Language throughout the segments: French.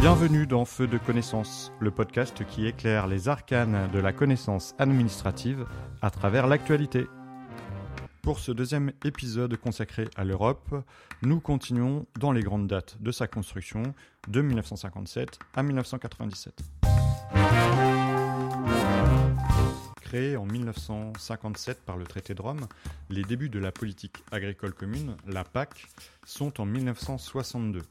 Bienvenue dans Feu de connaissance, le podcast qui éclaire les arcanes de la connaissance administrative à travers l'actualité. Pour ce deuxième épisode consacré à l'Europe, nous continuons dans les grandes dates de sa construction de 1957 à 1997. Créé en 1957 par le traité de Rome, les débuts de la politique agricole commune, la PAC, sont en 1962.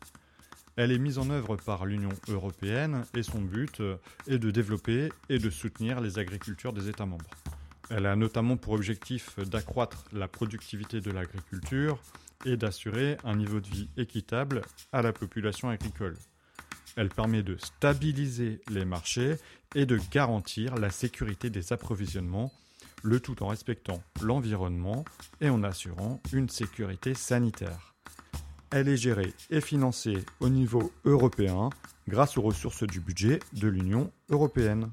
Elle est mise en œuvre par l'Union européenne et son but est de développer et de soutenir les agricultures des États membres. Elle a notamment pour objectif d'accroître la productivité de l'agriculture et d'assurer un niveau de vie équitable à la population agricole. Elle permet de stabiliser les marchés et de garantir la sécurité des approvisionnements, le tout en respectant l'environnement et en assurant une sécurité sanitaire. Elle est gérée et financée au niveau européen grâce aux ressources du budget de l'Union européenne.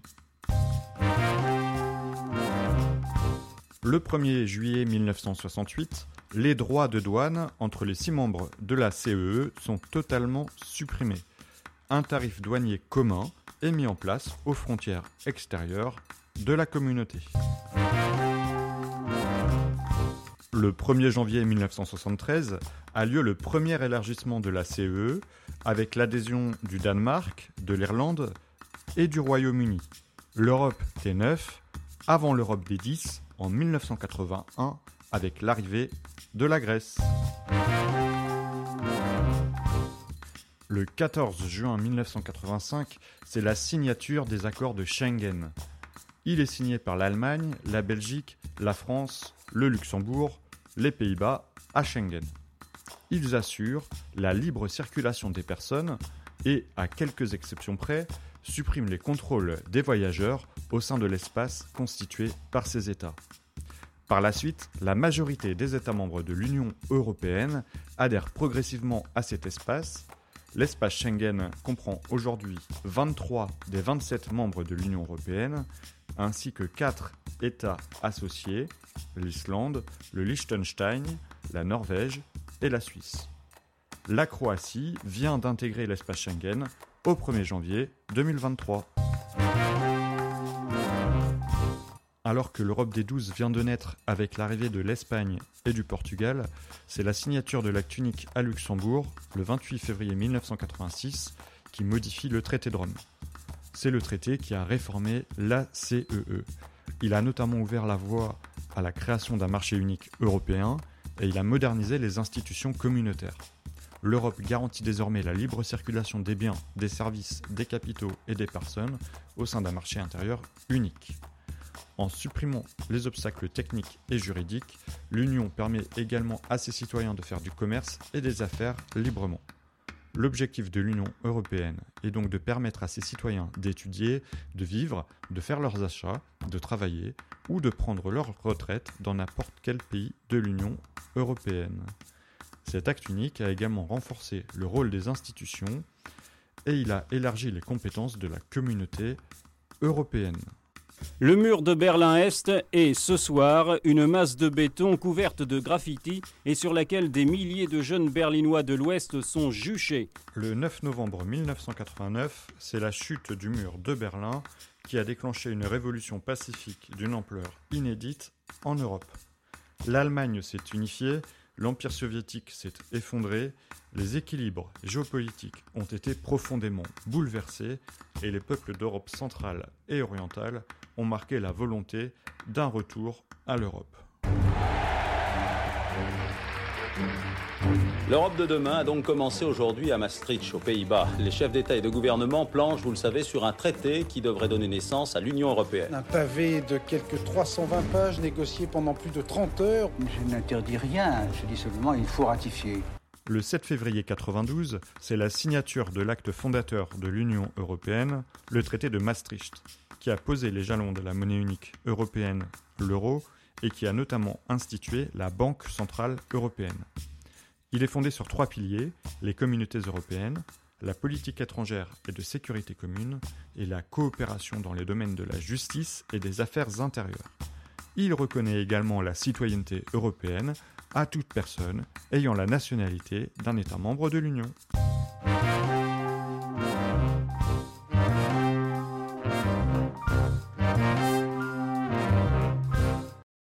Le 1er juillet 1968, les droits de douane entre les six membres de la CEE e sont totalement supprimés. Un tarif douanier commun est mis en place aux frontières extérieures de la communauté. Le 1er janvier 1973 a lieu le premier élargissement de la CEE e avec l'adhésion du Danemark, de l'Irlande et du Royaume-Uni. L'Europe des 9 avant l'Europe des 10 en 1981 avec l'arrivée de la Grèce. Le 14 juin 1985, c'est la signature des accords de Schengen. Il est signé par l'Allemagne, la Belgique, la France, le Luxembourg, les Pays-Bas à Schengen. Ils assurent la libre circulation des personnes et, à quelques exceptions près, suppriment les contrôles des voyageurs au sein de l'espace constitué par ces États. Par la suite, la majorité des États membres de l'Union européenne adhèrent progressivement à cet espace. L'espace Schengen comprend aujourd'hui 23 des 27 membres de l'Union européenne, ainsi que 4 États associés, l'Islande, le Liechtenstein, la Norvège et la Suisse. La Croatie vient d'intégrer l'espace Schengen au 1er janvier 2023. Alors que l'Europe des 12 vient de naître avec l'arrivée de l'Espagne et du Portugal, c'est la signature de l'acte unique à Luxembourg, le 28 février 1986, qui modifie le traité de Rome. C'est le traité qui a réformé la CEE. E. Il a notamment ouvert la voie à la création d'un marché unique européen et il a modernisé les institutions communautaires. L'Europe garantit désormais la libre circulation des biens, des services, des capitaux et des personnes au sein d'un marché intérieur unique. En supprimant les obstacles techniques et juridiques, l'Union permet également à ses citoyens de faire du commerce et des affaires librement. L'objectif de l'Union européenne est donc de permettre à ses citoyens d'étudier, de vivre, de faire leurs achats, de travailler ou de prendre leur retraite dans n'importe quel pays de l'Union européenne. Cet acte unique a également renforcé le rôle des institutions et il a élargi les compétences de la communauté européenne. Le mur de Berlin-Est est ce soir une masse de béton couverte de graffiti et sur laquelle des milliers de jeunes berlinois de l'Ouest sont juchés. Le 9 novembre 1989, c'est la chute du mur de Berlin qui a déclenché une révolution pacifique d'une ampleur inédite en Europe. L'Allemagne s'est unifiée, l'Empire soviétique s'est effondré, les équilibres géopolitiques ont été profondément bouleversés et les peuples d'Europe centrale et orientale ont marqué la volonté d'un retour à l'Europe. L'Europe de demain a donc commencé aujourd'hui à Maastricht, aux Pays-Bas. Les chefs d'État et de gouvernement planchent, vous le savez, sur un traité qui devrait donner naissance à l'Union européenne. Un pavé de quelques 320 pages négocié pendant plus de 30 heures. Je n'interdis rien, je dis seulement qu'il faut ratifier. Le 7 février 92, c'est la signature de l'acte fondateur de l'Union européenne, le traité de Maastricht, qui a posé les jalons de la monnaie unique européenne, l'euro, et qui a notamment institué la Banque centrale européenne. Il est fondé sur trois piliers, les communautés européennes, la politique étrangère et de sécurité commune, et la coopération dans les domaines de la justice et des affaires intérieures. Il reconnaît également la citoyenneté européenne à toute personne ayant la nationalité d'un État membre de l'Union.